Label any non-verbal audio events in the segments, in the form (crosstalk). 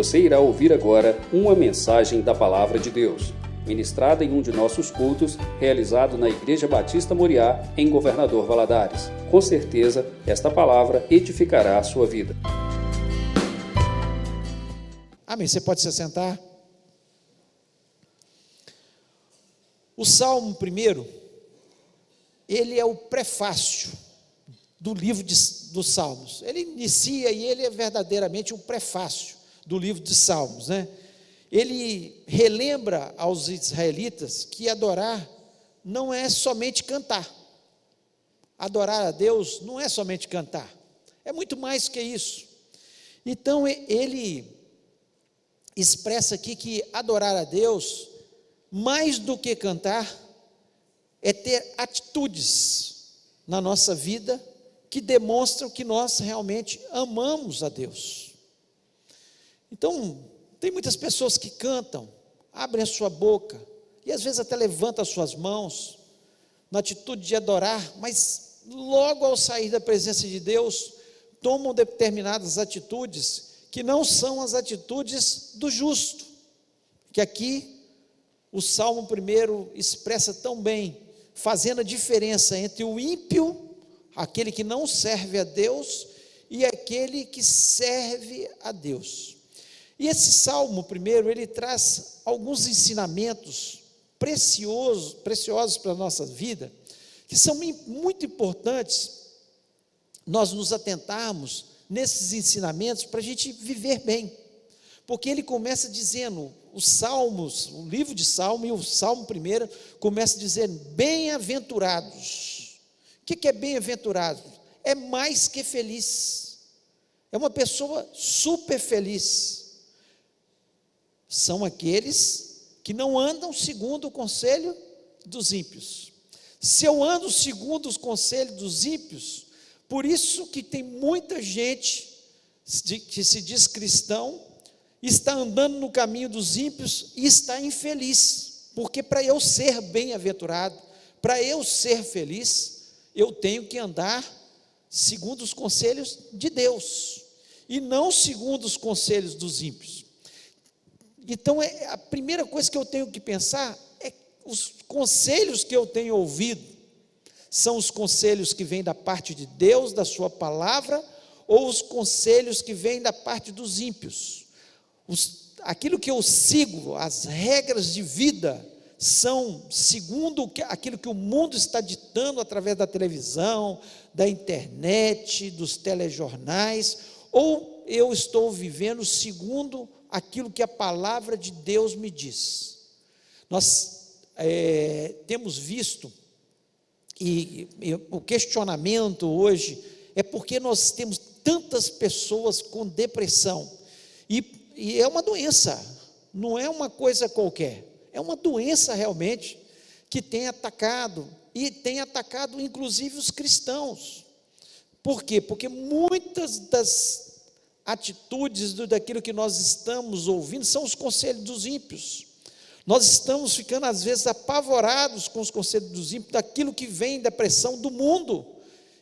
Você irá ouvir agora uma mensagem da Palavra de Deus, ministrada em um de nossos cultos, realizado na Igreja Batista Moriá, em Governador Valadares. Com certeza, esta palavra edificará a sua vida. Amém. Você pode se assentar? O Salmo primeiro, ele é o prefácio do livro de, dos Salmos. Ele inicia e ele é verdadeiramente o prefácio do livro de Salmos, né? Ele relembra aos israelitas que adorar não é somente cantar. Adorar a Deus não é somente cantar. É muito mais que isso. Então ele expressa aqui que adorar a Deus, mais do que cantar, é ter atitudes na nossa vida que demonstram que nós realmente amamos a Deus. Então, tem muitas pessoas que cantam, abrem a sua boca e às vezes até levantam as suas mãos na atitude de adorar, mas logo ao sair da presença de Deus, tomam determinadas atitudes que não são as atitudes do justo, que aqui o Salmo primeiro expressa tão bem, fazendo a diferença entre o ímpio aquele que não serve a Deus e aquele que serve a Deus. E esse salmo primeiro, ele traz alguns ensinamentos preciosos, preciosos para a nossa vida, que são muito importantes nós nos atentarmos nesses ensinamentos para a gente viver bem. Porque ele começa dizendo, os salmos, o livro de Salmo e o salmo primeiro começa dizendo: bem-aventurados o que é bem-aventurado? É mais que feliz. É uma pessoa super feliz. São aqueles que não andam segundo o conselho dos ímpios. Se eu ando segundo os conselhos dos ímpios, por isso que tem muita gente que se diz cristão, está andando no caminho dos ímpios e está infeliz, porque para eu ser bem-aventurado, para eu ser feliz, eu tenho que andar segundo os conselhos de Deus e não segundo os conselhos dos ímpios. Então, é, a primeira coisa que eu tenho que pensar é os conselhos que eu tenho ouvido são os conselhos que vêm da parte de Deus, da Sua palavra, ou os conselhos que vêm da parte dos ímpios. Os, aquilo que eu sigo, as regras de vida, são segundo aquilo que o mundo está ditando através da televisão, da internet, dos telejornais, ou eu estou vivendo segundo aquilo que a palavra de Deus me diz. Nós é, temos visto, e, e o questionamento hoje é porque nós temos tantas pessoas com depressão, e, e é uma doença, não é uma coisa qualquer é uma doença realmente que tem atacado e tem atacado inclusive os cristãos. Por quê? Porque muitas das atitudes do, daquilo que nós estamos ouvindo são os conselhos dos ímpios. Nós estamos ficando às vezes apavorados com os conselhos dos ímpios, daquilo que vem da pressão do mundo.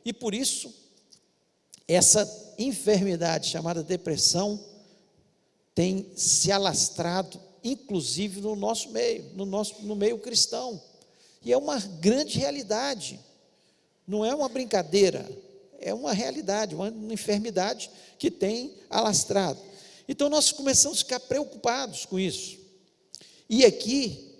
E por isso, essa enfermidade chamada depressão tem se alastrado inclusive no nosso meio, no, nosso, no meio cristão. E é uma grande realidade, não é uma brincadeira, é uma realidade, uma enfermidade que tem alastrado. Então nós começamos a ficar preocupados com isso. E aqui,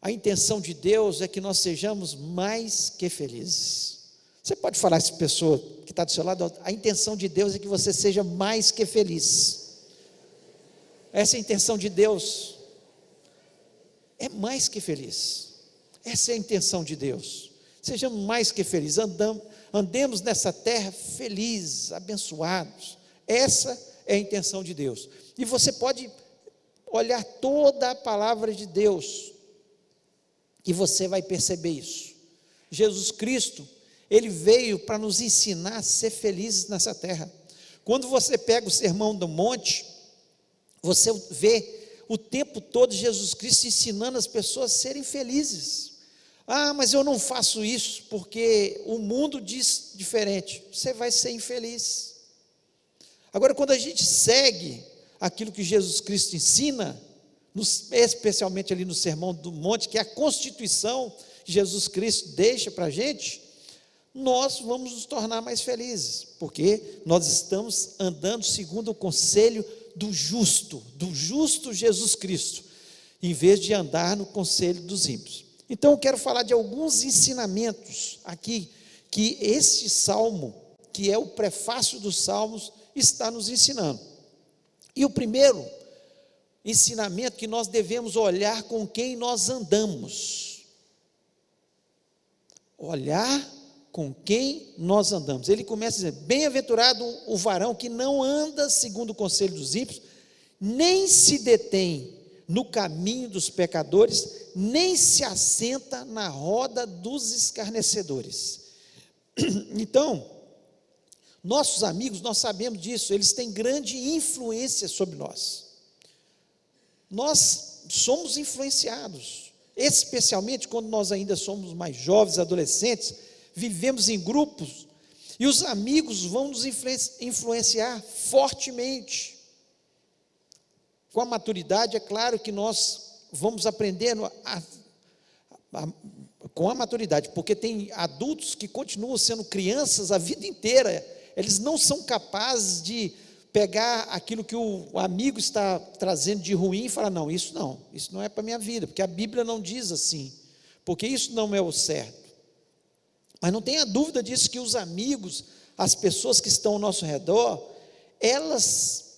a intenção de Deus é que nós sejamos mais que felizes. Você pode falar essa pessoa que está do seu lado, a intenção de Deus é que você seja mais que feliz. Essa é a intenção de Deus. É mais que feliz. Essa é a intenção de Deus. Sejamos mais que felizes. Andamos, andemos nessa terra felizes, abençoados. Essa é a intenção de Deus. E você pode olhar toda a palavra de Deus e você vai perceber isso. Jesus Cristo, ele veio para nos ensinar a ser felizes nessa terra. Quando você pega o sermão do monte, você vê o tempo todo Jesus Cristo ensinando as pessoas a serem felizes. Ah, mas eu não faço isso porque o mundo diz diferente. Você vai ser infeliz. Agora, quando a gente segue aquilo que Jesus Cristo ensina, especialmente ali no Sermão do Monte, que é a constituição que Jesus Cristo deixa para a gente, nós vamos nos tornar mais felizes, porque nós estamos andando segundo o conselho do justo, do justo Jesus Cristo, em vez de andar no conselho dos ímpios. Então eu quero falar de alguns ensinamentos aqui que este salmo, que é o prefácio dos salmos, está nos ensinando. E o primeiro ensinamento que nós devemos olhar com quem nós andamos. Olhar com quem nós andamos. Ele começa dizendo: Bem-aventurado o varão que não anda segundo o conselho dos ímpios, nem se detém no caminho dos pecadores, nem se assenta na roda dos escarnecedores. (clears throat) Então, nossos amigos, nós sabemos disso, eles têm grande influência sobre nós. Nós somos influenciados, especialmente quando nós ainda somos mais jovens, adolescentes, vivemos em grupos, e os amigos vão nos influenciar fortemente. Com a maturidade, é claro que nós vamos aprendendo a, a, com a maturidade, porque tem adultos que continuam sendo crianças a vida inteira, eles não são capazes de pegar aquilo que o, amigo está trazendo de ruim e falar: não, isso não, isso não é para a minha vida, porque a Bíblia não diz assim, porque isso não é o certo. Mas não tenha dúvida disso que os amigos, as pessoas que estão ao nosso redor, elas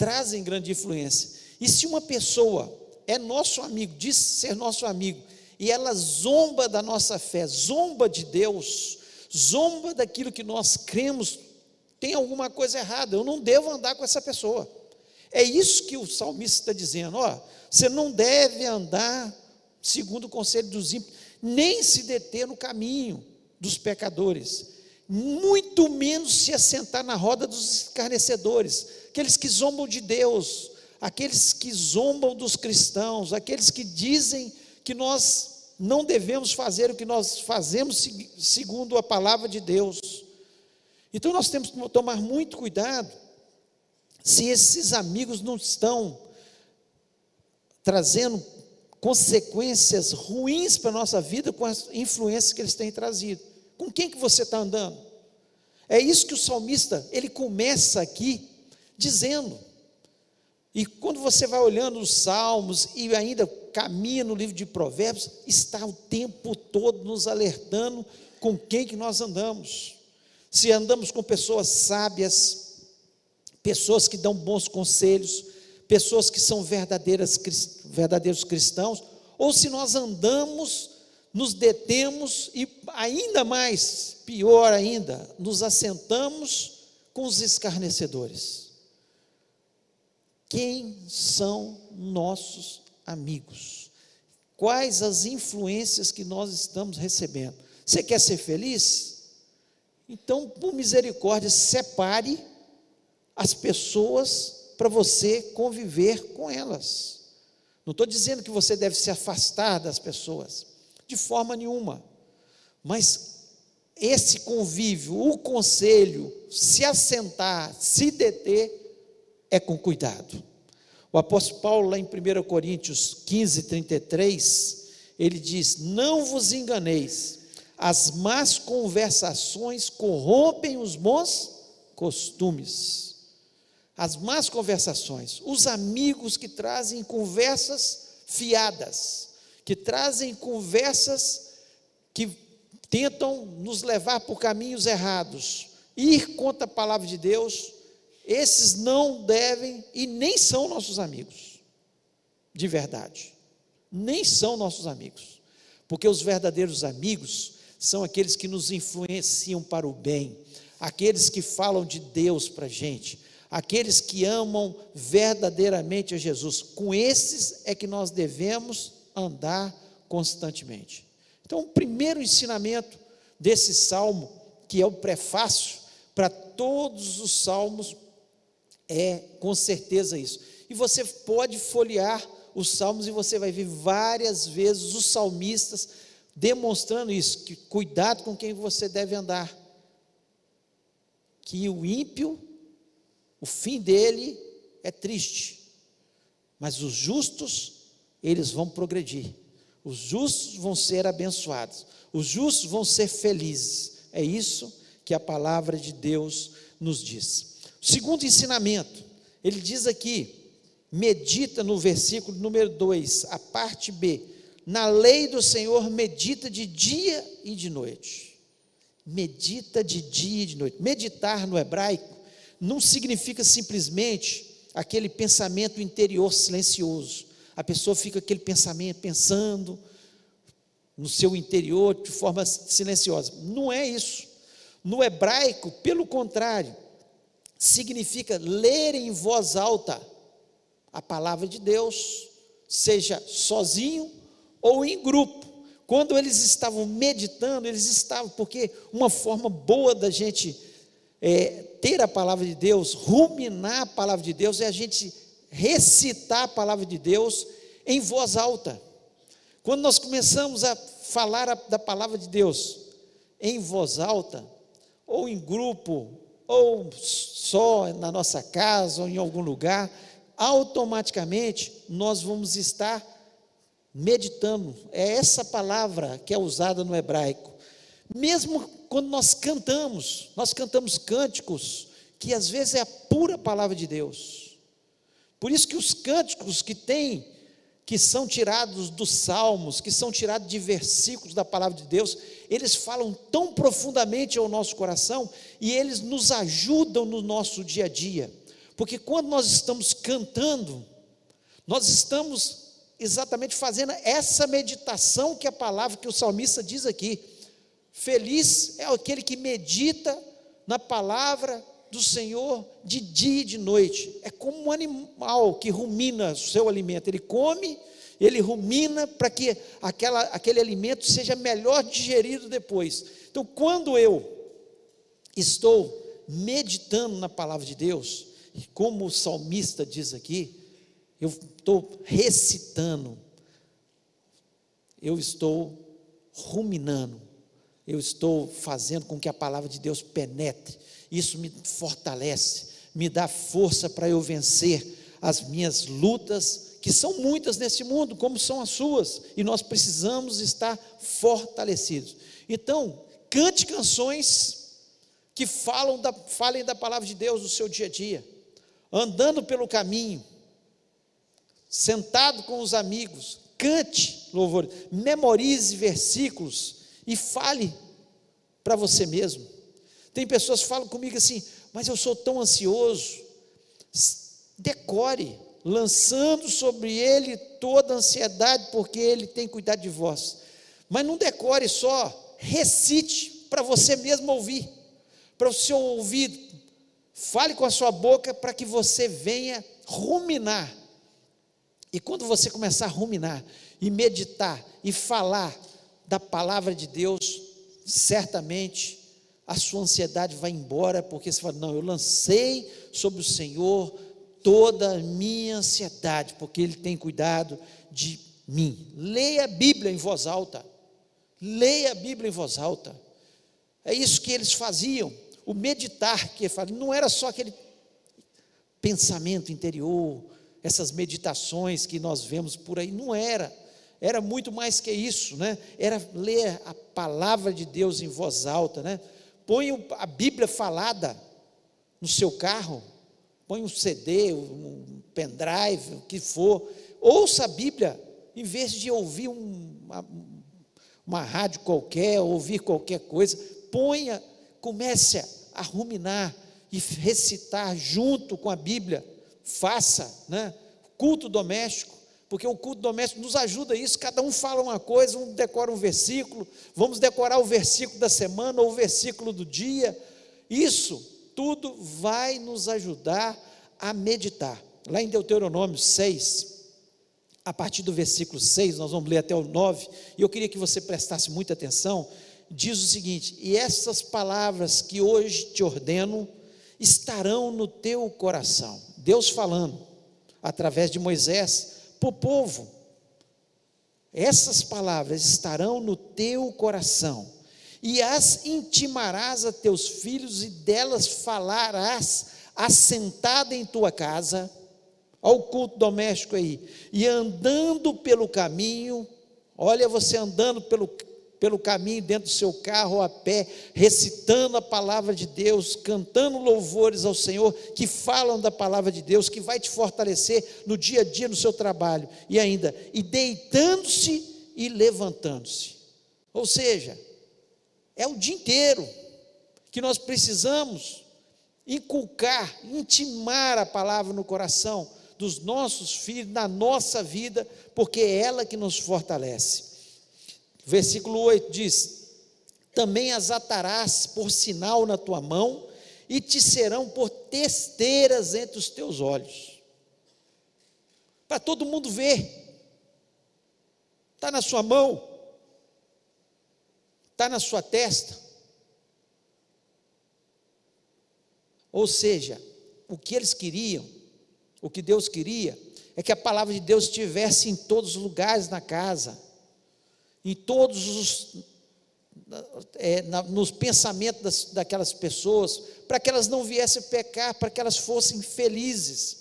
trazem grande influência. E se uma pessoa é nosso amigo, diz ser nosso amigo, e ela zomba da nossa fé, zomba de Deus, zomba daquilo que nós cremos, tem alguma coisa errada, eu não devo andar com essa pessoa. É isso que o salmista está dizendo, ó, você não deve andar segundo o conselho dos ímpios, nem se deter no caminho, dos pecadores, muito menos se assentar na roda dos escarnecedores, aqueles que zombam de Deus, aqueles que zombam dos cristãos, aqueles que dizem que nós não devemos fazer o que nós fazemos segundo a palavra de Deus. Então nós temos que tomar muito cuidado se esses amigos não estão trazendo consequências ruins para a nossa vida com as influências que eles têm trazido. Com quem que você está andando? É isso que o salmista, ele começa aqui dizendo. E quando você vai olhando os salmos e ainda caminha no livro de Provérbios, está o tempo todo nos alertando com quem que nós andamos. Se andamos com pessoas sábias, pessoas que dão bons conselhos, pessoas que são verdadeiras, verdadeiros cristãos, ou se nós andamos nos detemos e, ainda mais, pior ainda, nos assentamos com os escarnecedores. Quem são nossos amigos? Quais as influências que nós estamos recebendo? Você quer ser feliz? Então, por misericórdia, separe as pessoas para você conviver com elas. Não estou dizendo que você deve se afastar das pessoas, de forma nenhuma. Mas esse convívio, o conselho, se assentar, se deter, é com cuidado. O apóstolo Paulo, lá em 1 Coríntios 15, 33, ele diz: Não vos enganeis, as más conversações corrompem os bons costumes. As más conversações, os amigos que trazem conversas fiadas, que trazem conversas que tentam nos levar por caminhos errados, ir contra a palavra de Deus, esses não devem e nem são nossos amigos, de verdade, nem são nossos amigos, porque os verdadeiros amigos são aqueles que nos influenciam para o bem, aqueles que falam de Deus para a gente, aqueles que amam verdadeiramente a Jesus. Com esses é que nós devemos andar constantemente. Então, o primeiro ensinamento desse salmo, que é o prefácio para todos os salmos, é com certeza isso. E você pode folhear os salmos e você vai ver várias vezes os salmistas demonstrando isso, que cuidado com quem você deve andar. Que o ímpio, o fim dele é triste, mas os justos, eles vão progredir, os justos vão ser abençoados, os justos vão ser felizes. É isso que a palavra de Deus nos diz. Segundo ensinamento, ele diz aqui, medita no versículo número 2, a parte B, na lei do Senhor medita de dia e de noite. Medita de dia e de noite. Meditar no hebraico não significa simplesmente aquele pensamento interior silencioso. A pessoa fica aquele pensamento pensando no seu interior de forma silenciosa. Não é isso. No hebraico, pelo contrário, significa ler em voz alta a palavra de Deus, seja sozinho ou em grupo. Quando eles estavam meditando, eles estavam, porque uma forma boa da gente é, ter a palavra de Deus, ruminar a palavra de Deus, é a gente recitar a palavra de Deus em voz alta. Quando nós começamos a falar a, da palavra de Deus em voz alta, ou em grupo, ou só na nossa casa, ou em algum lugar, automaticamente nós vamos estar meditando. É essa palavra que é usada no hebraico. Mesmo quando nós cantamos, nós cantamos cânticos que às vezes é a pura palavra de Deus. Por isso que os cânticos que tem que são tirados dos salmos, que são tirados de versículos da palavra de Deus, eles falam tão profundamente ao nosso coração e eles nos ajudam no nosso dia a dia. Porque quando nós estamos cantando, nós estamos exatamente fazendo essa meditação que a palavra que o salmista diz aqui. Feliz é aquele que medita na palavra do Senhor de dia e de noite. É como um animal que rumina o seu alimento. Ele come, ele rumina para que aquela, aquele alimento seja melhor digerido depois. Então, quando eu estou meditando na palavra de Deus, como o salmista diz aqui, eu estou recitando, eu estou ruminando, eu estou fazendo com que a palavra de Deus penetre, isso me fortalece, me dá força para eu vencer as minhas lutas, que são muitas nesse mundo, como são as suas, e nós precisamos estar fortalecidos. Então, cante canções que falam da, falem da palavra de Deus no seu dia a dia andando pelo caminho, sentado com os amigos, cante louvor, memorize versículos e fale para você mesmo. Tem pessoas que falam comigo assim, mas eu sou tão ansioso. Decore, lançando sobre ele toda a ansiedade, porque ele tem cuidado de vós. Mas não decore só, recite para você mesmo ouvir, para o seu ouvido Fale com a sua boca para que você venha ruminar. E quando você começar a ruminar e meditar e falar da palavra de Deus, certamente a sua ansiedade vai embora, porque você fala: Não, eu lancei sobre o Senhor toda a minha ansiedade, porque Ele tem cuidado de mim. Leia a Bíblia em voz alta. Leia a Bíblia em voz alta. É isso que eles faziam o meditar que fala, não era só aquele pensamento interior, essas meditações que nós vemos por aí, não era. Era muito mais que isso, né? Era ler a palavra de Deus em voz alta, né? Põe a Bíblia falada no seu carro, põe um CD, um pendrive, o que for, ouça a Bíblia, em vez de ouvir um, uma, uma rádio qualquer, ouvir qualquer coisa, ponha, comece a ruminar e recitar junto com a Bíblia. Faça, né? Culto doméstico, porque o culto doméstico nos ajuda a isso. Cada um fala uma coisa, um decora um versículo, vamos decorar o versículo da semana ou o versículo do dia. Isso tudo vai nos ajudar a meditar. Lá em Deuteronômio 6, a partir do versículo 6, nós vamos ler até o 9, e eu queria que você prestasse muita atenção diz o seguinte: E essas palavras que hoje te ordeno estarão no teu coração. Deus falando através de Moisés para o povo. Essas palavras estarão no teu coração, e as intimarás a teus filhos, e delas falarás assentada em tua casa, Olha o culto doméstico aí. E andando pelo caminho, olha você andando pelo, pelo caminho dentro do seu carro ou a pé, recitando a palavra de Deus, cantando louvores ao Senhor, que falam da palavra de Deus, que vai te fortalecer no dia a dia no seu trabalho. E ainda, e deitando-se e levantando-se. Ou seja, é o dia inteiro que nós precisamos inculcar, intimar a palavra no coração dos nossos filhos, na nossa vida, porque é ela que nos fortalece. Versículo 8 diz: Também as atarás por sinal na tua mão, e te serão por testeiras entre os teus olhos. Para todo mundo ver. Está na sua mão, está na sua testa. Ou seja, o que eles queriam o que Deus queria é que a palavra de Deus estivesse em todos os lugares na casa, em todos os. É, na, nos pensamentos das, daquelas pessoas, para que elas não viessem pecar, para que elas fossem felizes.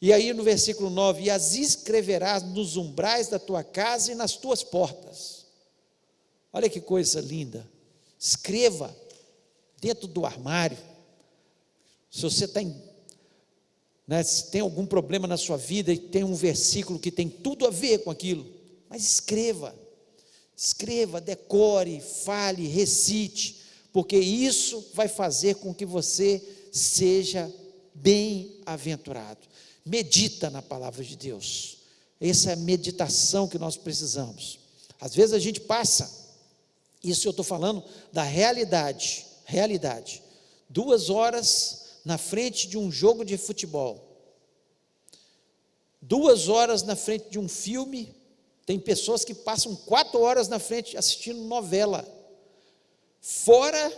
E aí no versículo 9: E as escreverás nos umbrais da tua casa e nas tuas portas. Olha que coisa linda. Escreva dentro do armário. Se você está né, se tem algum problema na sua vida e tem um versículo que tem tudo a ver com aquilo, mas escreva, escreva, decore, fale, recite, porque isso vai fazer com que você seja bem-aventurado. Medita na palavra de Deus. Essa é a meditação que nós precisamos. Às vezes a gente passa, isso eu estou falando da realidade, realidade. Duas horas na frente de um jogo de futebol, duas horas na frente de um filme, tem pessoas que passam quatro horas na frente assistindo novela, fora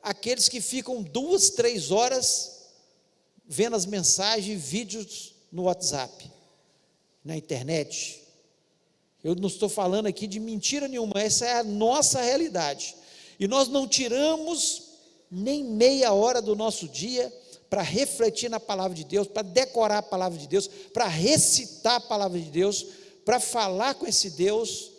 aqueles que ficam duas, três horas vendo as mensagens, vídeos no WhatsApp, na internet. Eu não estou falando aqui de mentira nenhuma, essa é a nossa realidade. E nós não tiramos nem meia hora do nosso dia para refletir na palavra de Deus, para decorar a palavra de Deus, para recitar a palavra de Deus, para falar com esse Deus.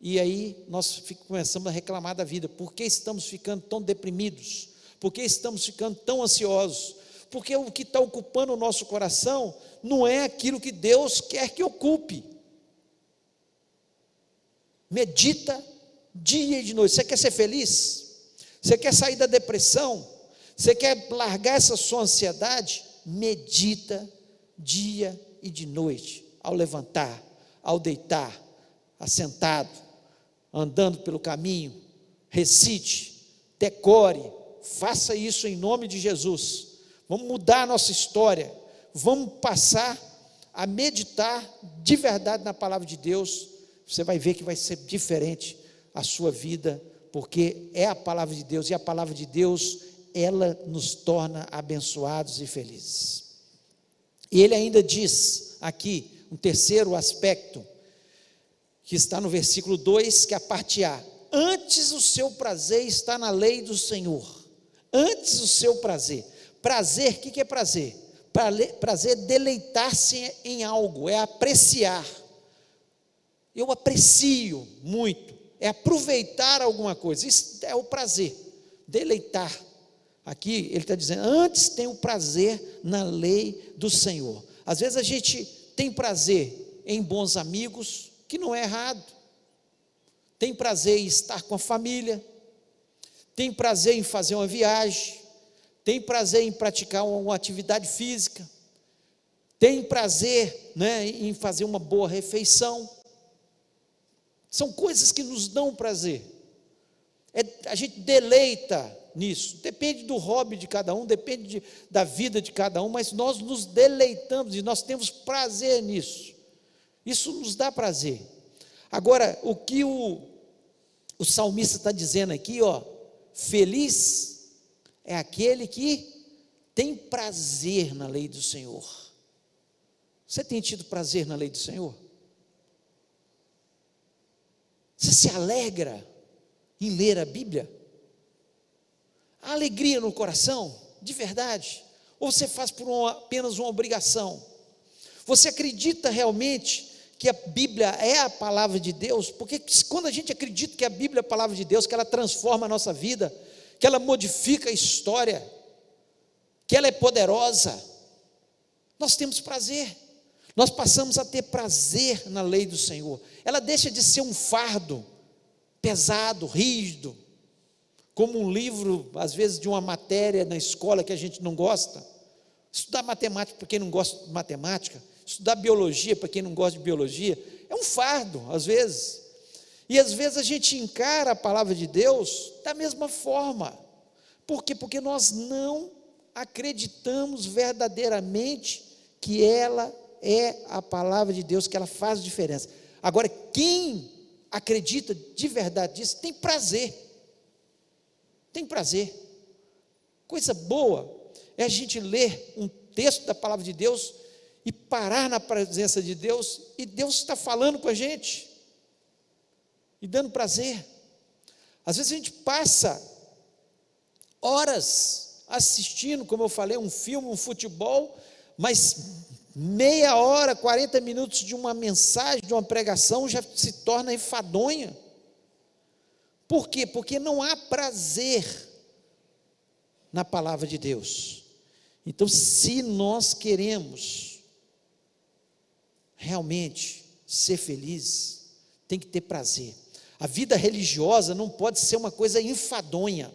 E aí nós começamos a reclamar da vida. Por que estamos ficando tão deprimidos? Por que estamos ficando tão ansiosos? Porque o que está ocupando o nosso coração não é aquilo que Deus quer que ocupe. Medita dia e de noite. Você quer ser feliz? Você quer sair da depressão? Você quer largar essa sua ansiedade? Medita dia e de noite, ao levantar, ao deitar, assentado, andando pelo caminho. Recite, decore, faça isso em nome de Jesus. Vamos mudar a nossa história. Vamos passar a meditar de verdade na palavra de Deus. Você vai ver que vai ser diferente a sua vida, porque é a palavra de Deus e a palavra de Deus ela nos torna abençoados e felizes. E ele ainda diz aqui, um terceiro aspecto, que está no versículo 2, que é a parte A. Antes o seu prazer está na lei do Senhor. Antes o seu prazer. Prazer, o que é prazer? Prazer é deleitar-se em algo, é apreciar. Eu aprecio muito, é aproveitar alguma coisa. Isso é o prazer, deleitar. Aqui ele está dizendo: antes tem o prazer na lei do Senhor. Às vezes a gente tem prazer em bons amigos, que não é errado. Tem prazer em estar com a família. Tem prazer em fazer uma viagem. Tem prazer em praticar uma atividade física. Tem prazer né, em fazer uma boa refeição. São coisas que nos dão prazer. É, a gente deleita nisso. Depende do hobby de cada um, depende de, da vida de cada um, mas nós nos deleitamos e nós temos prazer nisso. Isso nos dá prazer. Agora, o que o, o salmista está dizendo aqui, ó, feliz é aquele que tem prazer na lei do Senhor. Você tem tido prazer na lei do Senhor? Você se alegra em ler a Bíblia? Alegria no coração, de verdade. Ou você faz por uma, apenas uma obrigação? Você acredita realmente que a Bíblia é a palavra de Deus? Porque quando a gente acredita que a Bíblia é a palavra de Deus, que ela transforma a nossa vida, que ela modifica a história, que ela é poderosa, nós temos prazer. Nós passamos a ter prazer na lei do Senhor. Ela deixa de ser um fardo pesado, rígido, como um livro, às vezes, de uma matéria na escola que a gente não gosta. Estudar matemática para quem não gosta de matemática, estudar biologia para quem não gosta de biologia, é um fardo, às vezes. E às vezes a gente encara a palavra de Deus da mesma forma. Por quê? Porque nós não acreditamos verdadeiramente que ela é a palavra de Deus, que ela faz diferença. Agora, quem acredita de verdade nisso, tem prazer tem prazer. Coisa boa é a gente ler um texto da palavra de Deus e parar na presença de Deus e Deus está falando com a gente e dando prazer. Às vezes a gente passa horas assistindo, como eu falei, um filme, um futebol, mas meia hora, 40 minutos de uma mensagem, de uma pregação já se torna enfadonha. Por quê? Porque não há prazer na palavra de Deus. Então, se nós queremos realmente ser felizes, tem que ter prazer. A vida religiosa não pode ser uma coisa enfadonha.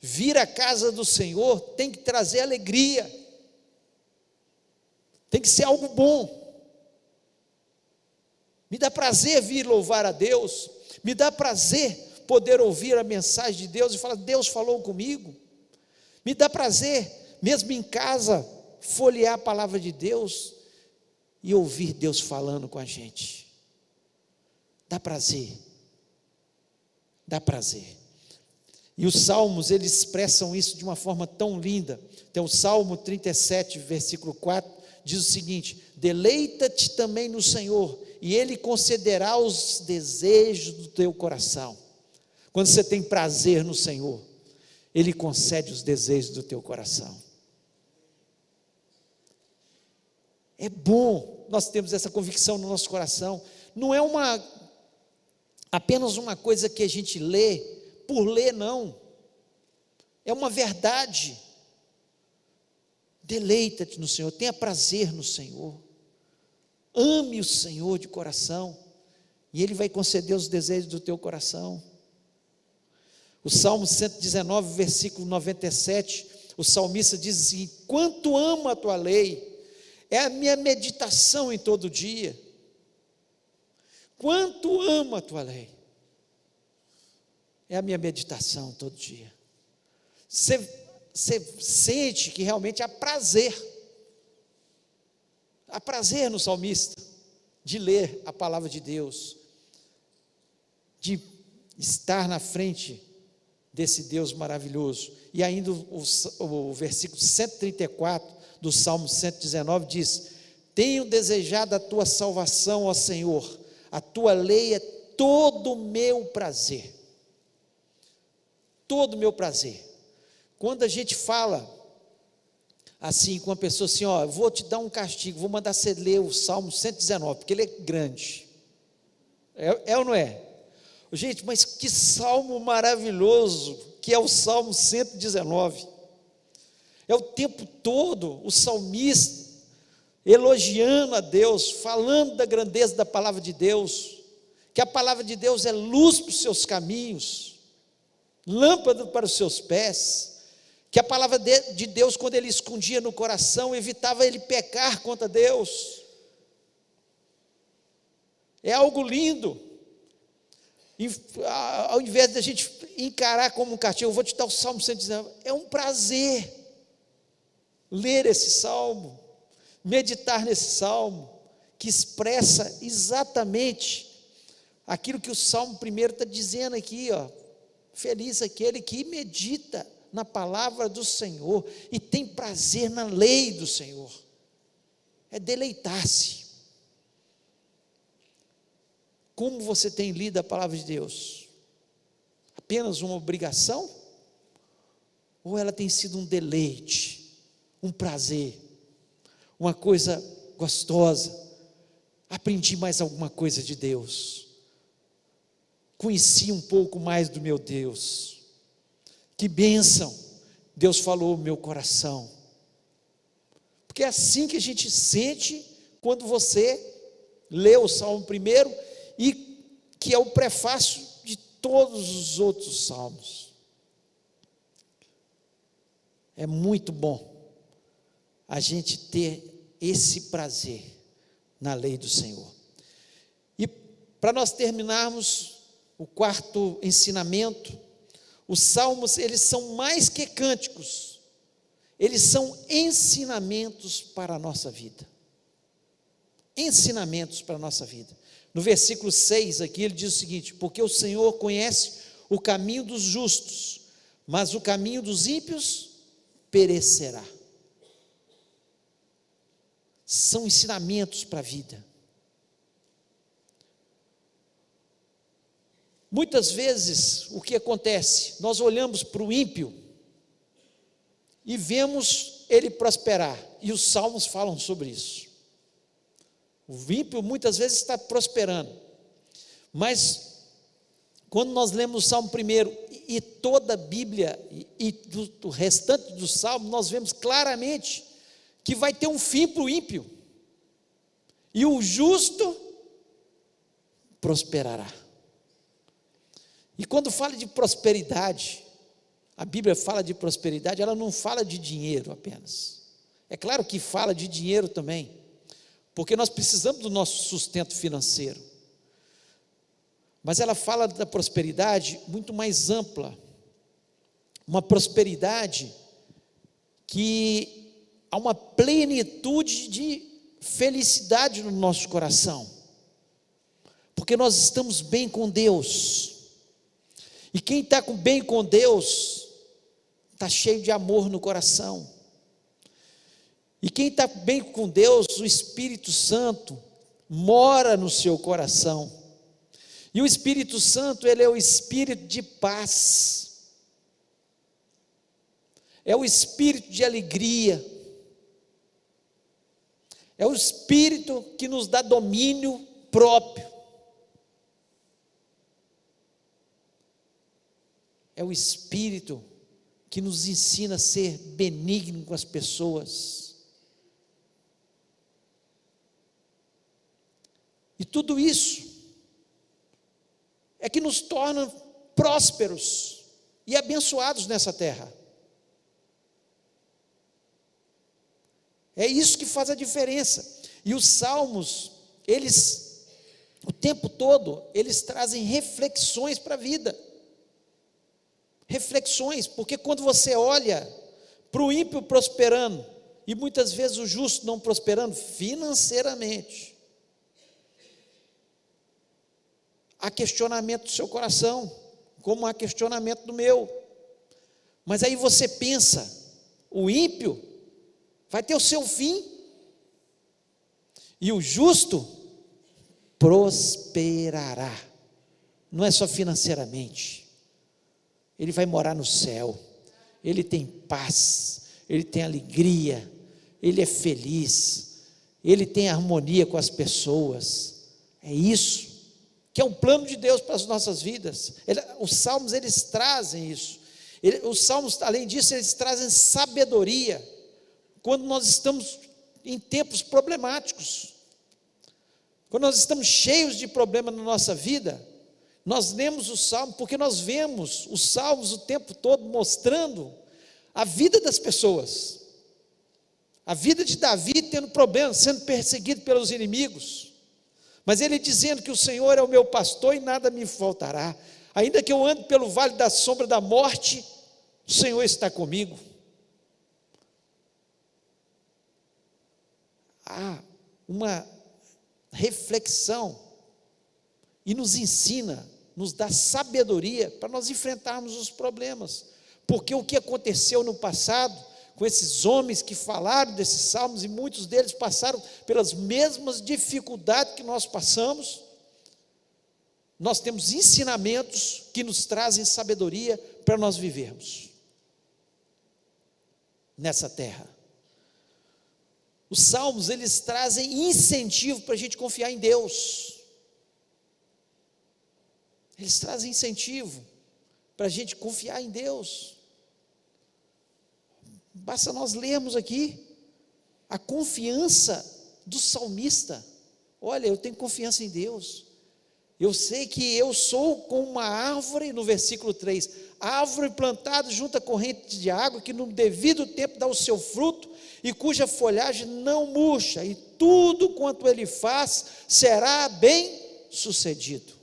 Vir à casa do Senhor tem que trazer alegria, tem que ser algo bom. Me dá prazer vir louvar a Deus, me dá prazer poder ouvir a mensagem de Deus e falar: Deus falou comigo. Me dá prazer, mesmo em casa, folhear a palavra de Deus e ouvir Deus falando com a gente. Dá prazer. Dá prazer. E os salmos, eles expressam isso de uma forma tão linda. Tem o Salmo 37, versículo 4, diz o seguinte: Deleita-te também no Senhor, e Ele concederá os desejos do teu coração. Quando você tem prazer no Senhor, Ele concede os desejos do teu coração. É bom nós temos essa convicção no nosso coração. Não é uma apenas uma coisa que a gente lê por ler, não. É uma verdade. Deleita-te no Senhor, tenha prazer no Senhor. Ame o Senhor de coração, e Ele vai conceder os desejos do teu coração. O Salmo 119, versículo 97, o salmista diz assim: Quanto amo a tua lei, é a minha meditação em todo dia. Quanto amo a tua lei, é a minha meditação todo dia. Você, você sente que realmente há prazer Há prazer no salmista de ler a palavra de Deus, de estar na frente desse Deus maravilhoso. E ainda o, o, o versículo 134 do Salmo 119 diz: Tenho desejado a tua salvação, ó Senhor, a tua lei é todo o meu prazer. Todo o meu prazer. Quando a gente fala assim com uma pessoa assim, ó, vou te dar um castigo, vou mandar você ler o Salmo 119, porque ele é grande. É, é ou não é? Gente, mas que salmo maravilhoso que é o Salmo 119. É o tempo todo o salmista elogiando a Deus, falando da grandeza da palavra de Deus, que a palavra de Deus é luz para os seus caminhos, lâmpada para os seus pés que a palavra de Deus, quando ele escondia no coração, evitava ele pecar contra Deus. É algo lindo. Ao invés de a gente encarar como um castigo, eu vou te dar o Salmo 119. É um prazer ler esse salmo, meditar nesse salmo, que expressa exatamente aquilo que o Salmo primeiro está dizendo aqui, ó. Feliz aquele que medita na palavra do Senhor e tem prazer na lei do Senhor. É deleitar-se. Como você tem lido a palavra de Deus? Apenas uma obrigação? Ou ela tem sido um deleite um prazer, uma coisa gostosa. Aprendi mais alguma coisa de Deus. Conheci um pouco mais do meu Deus. Que bênção! Deus falou meu coração. Porque é assim que a gente sente quando você lê o Salmo primeiro e que é o prefácio de todos os outros salmos. É muito bom a gente ter esse prazer na lei do Senhor. E para nós terminarmos o quarto ensinamento, os salmos, eles são mais que cânticos, eles são ensinamentos para a nossa vida. Ensinamentos para a nossa vida. No versículo 6 aqui ele diz o seguinte: Porque o Senhor conhece o caminho dos justos, mas o caminho dos ímpios perecerá. São ensinamentos para a vida. Muitas vezes o que acontece? Nós olhamos para o ímpio e vemos ele prosperar, e os salmos falam sobre isso. O ímpio muitas vezes está prosperando, mas quando nós lemos o Salmo primeiro e toda a Bíblia e, do, do restante dos salmos, nós vemos claramente que vai ter um fim para o ímpio, e o justo prosperará. E quando fala de prosperidade, a Bíblia fala de prosperidade, ela não fala de dinheiro apenas. É claro que fala de dinheiro também, porque nós precisamos do nosso sustento financeiro. Mas ela fala da prosperidade muito mais ampla, uma prosperidade que há uma plenitude de felicidade no nosso coração, porque nós estamos bem com Deus. E quem está bem com Deus, está cheio de amor no coração. E quem está bem com Deus, o Espírito Santo mora no seu coração. E o Espírito Santo, ele é o espírito de paz. É o espírito de alegria. É o espírito que nos dá domínio próprio. É o Espírito que nos ensina a ser benigno com as pessoas. E tudo isso é que nos torna prósperos e abençoados nessa terra. É isso que faz a diferença. E os salmos, eles, o tempo todo, eles trazem reflexões para a vida reflexões, porque quando você olha para o ímpio prosperando, e muitas vezes o justo não prosperando financeiramente, há questionamento do seu coração, como há questionamento do meu. Mas aí você pensa, o ímpio vai ter o seu fim, e o justo prosperará, não é só financeiramente ele vai morar no céu, ele tem paz, ele tem alegria, ele é feliz, ele tem harmonia com as pessoas. É isso que é o plano de Deus para as nossas vidas. Ele, os salmos eles trazem isso. Ele, os salmos, além disso, eles trazem sabedoria quando nós estamos em tempos problemáticos. Quando nós estamos cheios de problema na nossa vida, nós lemos o salmo porque nós vemos os salmos o tempo todo mostrando a vida das pessoas. A vida de Davi tendo problemas, sendo perseguido pelos inimigos. Mas ele dizendo que o Senhor é o meu pastor e nada me faltará. Ainda que eu ande pelo vale da sombra da morte, o Senhor está comigo. Há uma reflexão e nos ensina nos dá sabedoria para nós enfrentarmos os problemas. Porque o que aconteceu no passado, com esses homens que falaram desses salmos, e muitos deles passaram pelas mesmas dificuldades que nós passamos, nós temos ensinamentos que nos trazem sabedoria para nós vivermos nessa terra. Os salmos, eles trazem incentivo para a gente confiar em Deus. Eles trazem incentivo para a gente confiar em Deus. Basta nós lermos aqui a confiança do salmista. Olha, eu tenho confiança em Deus. Eu sei que eu sou como uma árvore, no versículo 3, árvore plantada junto à corrente de água, que no devido tempo dá o seu fruto, e cuja folhagem não murcha, e tudo quanto ele faz será bem sucedido.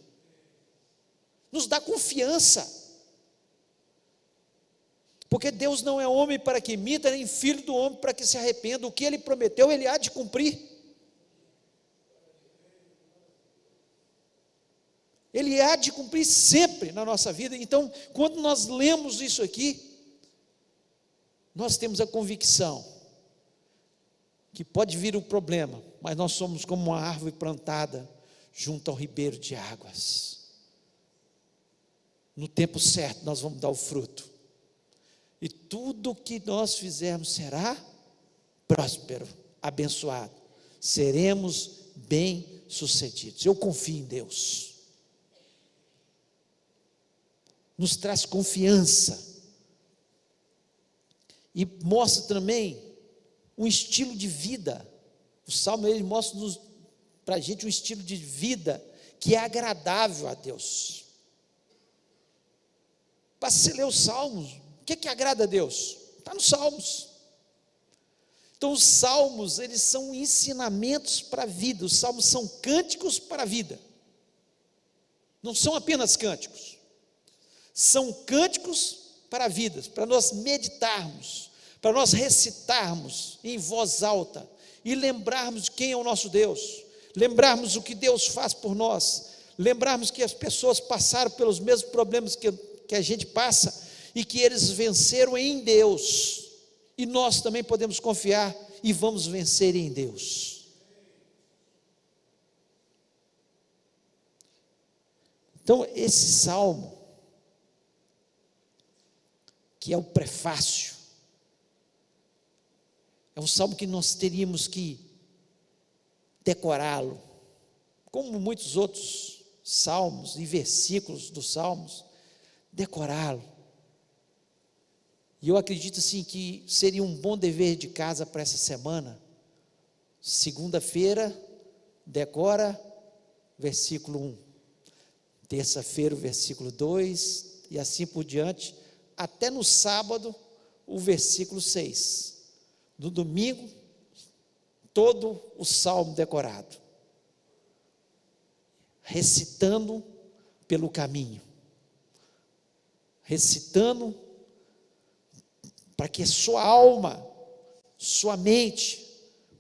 Nos dá confiança. Porque Deus não é homem para que imita, nem filho do homem para que se arrependa. O que ele prometeu, ele há de cumprir. Ele há de cumprir sempre na nossa vida. Então, quando nós lemos isso aqui, nós temos a convicção que pode vir o problema, mas nós somos como uma árvore plantada junto ao ribeiro de águas. No tempo certo nós vamos dar o fruto. E tudo que nós fizermos será próspero, abençoado. Seremos bem-sucedidos. Eu confio em Deus. Nos traz confiança. E mostra também um estilo de vida. O Salmo ele mostra para a gente um estilo de vida que é agradável a Deus. Para você ler os Salmos, o que, é que agrada a Deus? Está nos Salmos. Então, os salmos, eles são ensinamentos para a vida, os salmos são cânticos para a vida. Não são apenas cânticos, são cânticos para a vida, para nós meditarmos, para nós recitarmos em voz alta e lembrarmos de quem é o nosso Deus, lembrarmos o que Deus faz por nós, lembrarmos que as pessoas passaram pelos mesmos problemas que, que a gente passa e que eles venceram em Deus, e nós também podemos confiar e vamos vencer em Deus. Então, esse salmo, que é o prefácio, é um salmo que nós teríamos que decorá-lo, como muitos outros salmos e versículos dos salmos, decorá-lo. E eu acredito assim que seria um bom dever de casa para essa semana. Segunda-feira, decora versículo 1. Terça-feira, o versículo 2, e assim por diante, até no sábado, o versículo 6. No domingo, todo o salmo decorado, recitando pelo caminho, recitando para que sua alma, sua mente,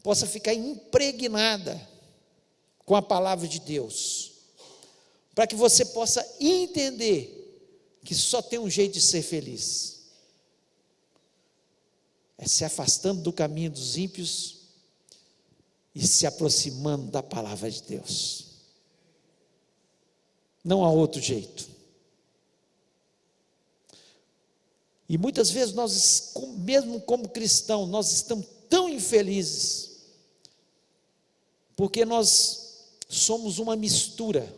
possa ficar impregnada com a palavra de Deus, para que você possa entender que só tem um jeito de ser feliz é se afastando do caminho dos ímpios e se aproximando da palavra de Deus. Não há outro jeito. E muitas vezes nós, mesmo como cristãos, nós estamos tão infelizes, porque nós somos uma mistura,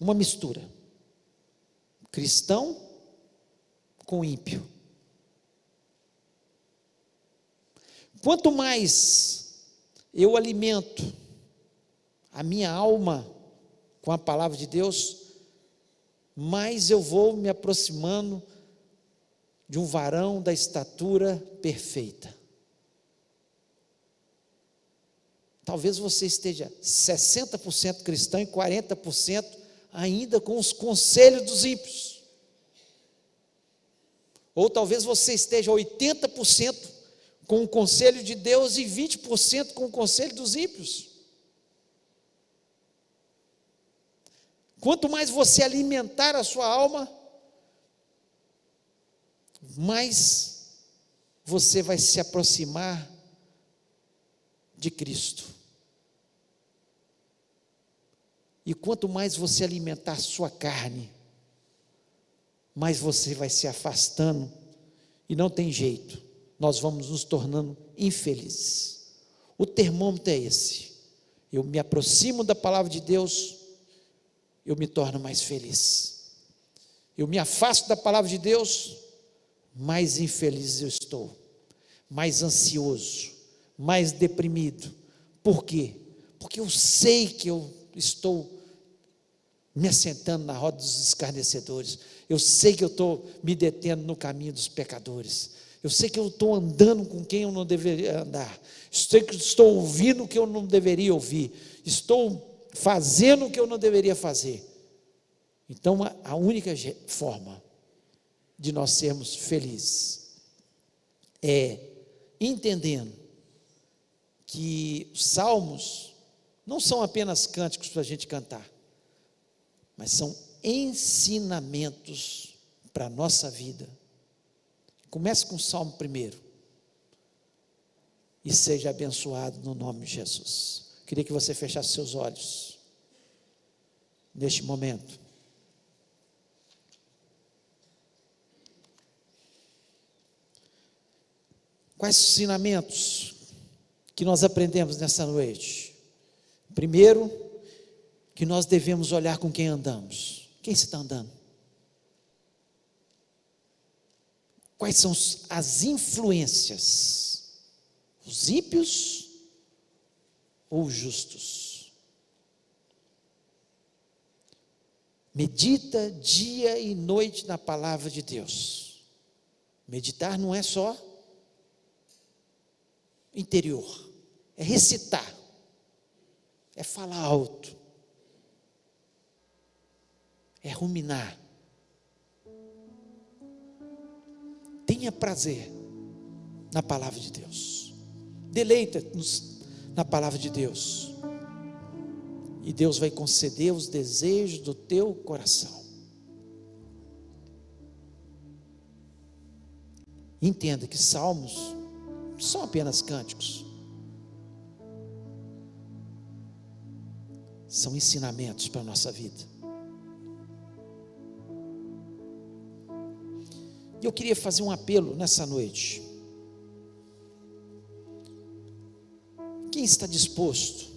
uma mistura, cristão com ímpio. Quanto mais eu alimento a minha alma com a palavra de Deus, mais eu vou me aproximando de um varão da estatura perfeita. Talvez você esteja 60% cristão e 40% ainda com os conselhos dos ímpios. Ou talvez você esteja 80% com o conselho de Deus e 20% com o conselho dos ímpios. Quanto mais você alimentar a sua alma, mais você vai se aproximar de Cristo. E quanto mais você alimentar sua carne, mais você vai se afastando, e não tem jeito, nós vamos nos tornando infelizes. O termômetro é esse. Eu me aproximo da palavra de Deus, eu me torno mais feliz. Eu me afasto da palavra de Deus, mais infeliz eu estou, mais ansioso, mais deprimido. Por quê? Porque eu sei que eu estou me assentando na roda dos escarnecedores. Eu sei que eu estou me detendo no caminho dos pecadores. Eu sei que eu estou andando com quem eu não deveria andar. Sei que estou ouvindo o que eu não deveria ouvir. Estou fazendo o que eu não deveria fazer. Então, a única forma de nós sermos felizes é entendendo que os salmos não são apenas cânticos para a gente cantar, mas são ensinamentos para a nossa vida. Comece com o salmo primeiro. E seja abençoado no nome de Jesus. Queria que você fechasse seus olhos neste momento. Quais ensinamentos que nós aprendemos nessa noite? Primeiro, que nós devemos olhar com quem andamos. Quem você está andando? Quais são as influências? Os ímpios ou os justos? Medita dia e noite na palavra de Deus. Meditar não é só interior, é recitar, é falar alto, é ruminar. Tenha prazer na palavra de Deus, deleita-nos na palavra de Deus, e Deus vai conceder os desejos do teu coração. Entenda que salmos são apenas cânticos. São ensinamentos para a nossa vida. E eu queria fazer um apelo nessa noite. Quem está disposto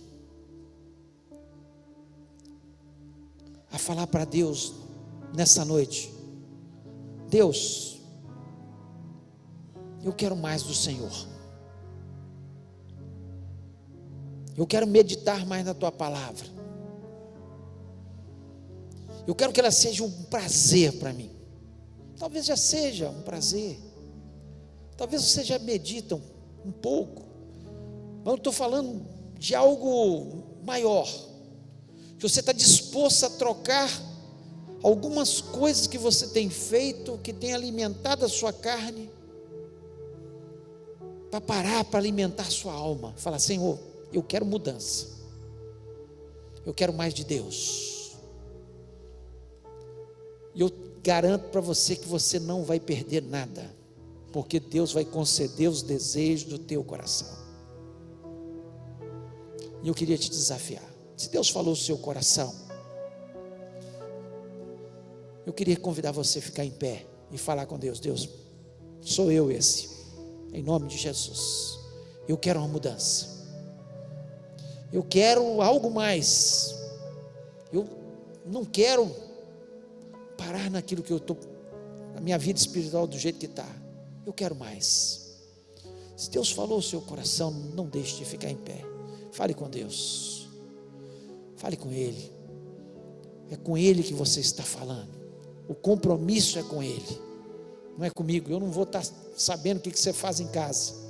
a falar para Deus nessa noite? Deus, eu quero mais do Senhor. Eu quero meditar mais na tua palavra. Eu quero que ela seja um prazer para mim. Talvez já seja um prazer. Talvez você já medita um, um pouco. Mas eu estou falando de algo maior. Que você está disposto a trocar algumas coisas que você tem feito, que tem alimentado a sua carne, para parar para alimentar a sua alma. Falar, Senhor, eu quero mudança. Eu quero mais de Deus. E eu garanto para você que você não vai perder nada, porque Deus vai conceder os desejos do teu coração. E eu queria te desafiar. Se Deus falou o seu coração, eu queria convidar você a ficar em pé e falar com Deus: Deus, sou eu esse, em nome de Jesus. Eu quero uma mudança. Eu quero algo mais. Eu não quero parar naquilo que eu estou, a minha vida espiritual do jeito que está. Eu quero mais. Se Deus falou o seu coração, não deixe de ficar em pé. Fale com Deus. Fale com Ele. É com Ele que você está falando. O compromisso é com Ele. Não é comigo. Eu não vou estar sabendo o que você faz em casa.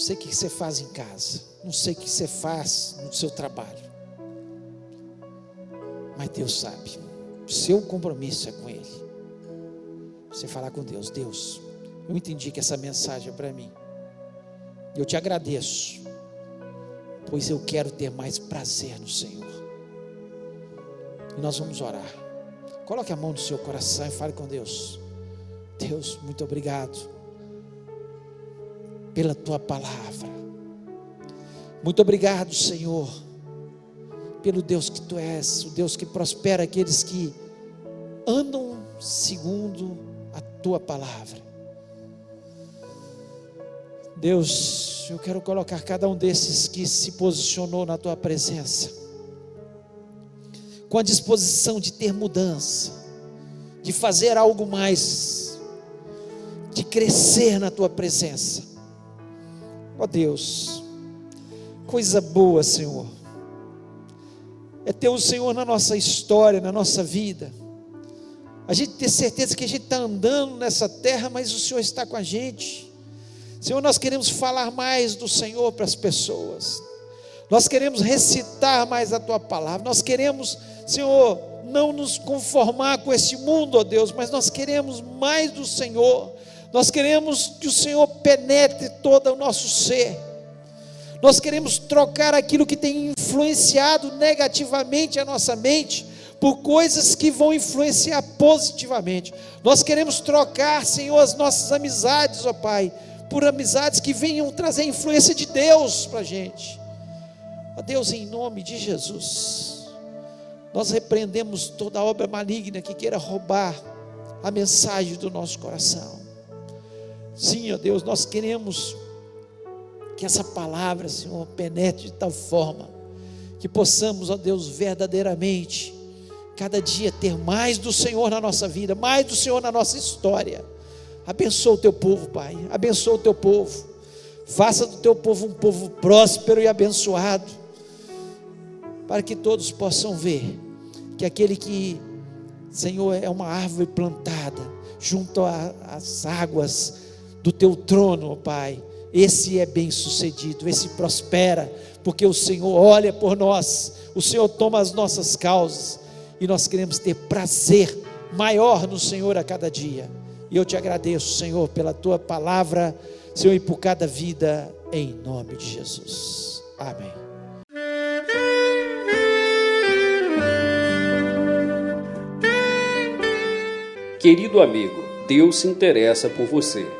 Sei o que você faz em casa. Não sei o que você faz no seu trabalho. Mas Deus sabe. O seu compromisso é com Ele. Você falar com Deus, Deus, eu entendi que essa mensagem é para mim. Eu te e nós vamos orar. Coloque a mão no seu coração e fale com Deus. Deus, muito obrigado pela tua palavra. Muito obrigado, Senhor, pelo Deus que tu és, o Deus que prospera aqueles que andam segundo a tua palavra. Deus, eu quero colocar cada um desses que se posicionou na tua presença, com a disposição de ter mudança, de fazer algo mais, de crescer na tua presença. Ó oh Deus, coisa boa, Senhor, é ter o Senhor na nossa história, na nossa vida. A gente ter certeza que a gente está andando nessa terra, mas o Senhor está com a gente. Senhor, nós queremos falar mais do Senhor para as pessoas. Nós queremos recitar mais a tua palavra. Nós queremos, Senhor, não nos conformar com esse mundo, ó Deus, mas nós queremos mais do Senhor. Nós queremos que o Senhor penetre todo o nosso ser. Nós queremos trocar aquilo que tem influenciado negativamente a nossa mente por coisas que vão influenciar positivamente. Nós queremos trocar, Senhor, as nossas amizades, ó Pai, por amizades que venham trazer a influência de Deus para a gente. Ó Deus, em nome de Jesus, nós repreendemos toda obra maligna que queira roubar a mensagem do nosso coração. Sim, ó Deus, nós queremos que essa palavra, Senhor, penetre de tal forma que possamos, ó Deus, verdadeiramente, cada dia ter mais do Senhor na nossa vida, mais do Senhor na nossa história Abençoa o teu povo, Pai. Abençoa o teu povo. Faça do teu povo um povo próspero e abençoado. Para que todos possam ver que aquele que, Senhor, é uma árvore plantada junto às águas do teu trono, Pai. Esse é bem sucedido, esse prospera, porque o Senhor olha por nós, o Senhor toma as nossas causas, e nós queremos ter prazer maior no Senhor a cada dia. E eu te agradeço, Senhor, pela tua palavra, Senhor, e por cada vida, em nome de Jesus. Amém. Querido amigo, Deus se interessa por você.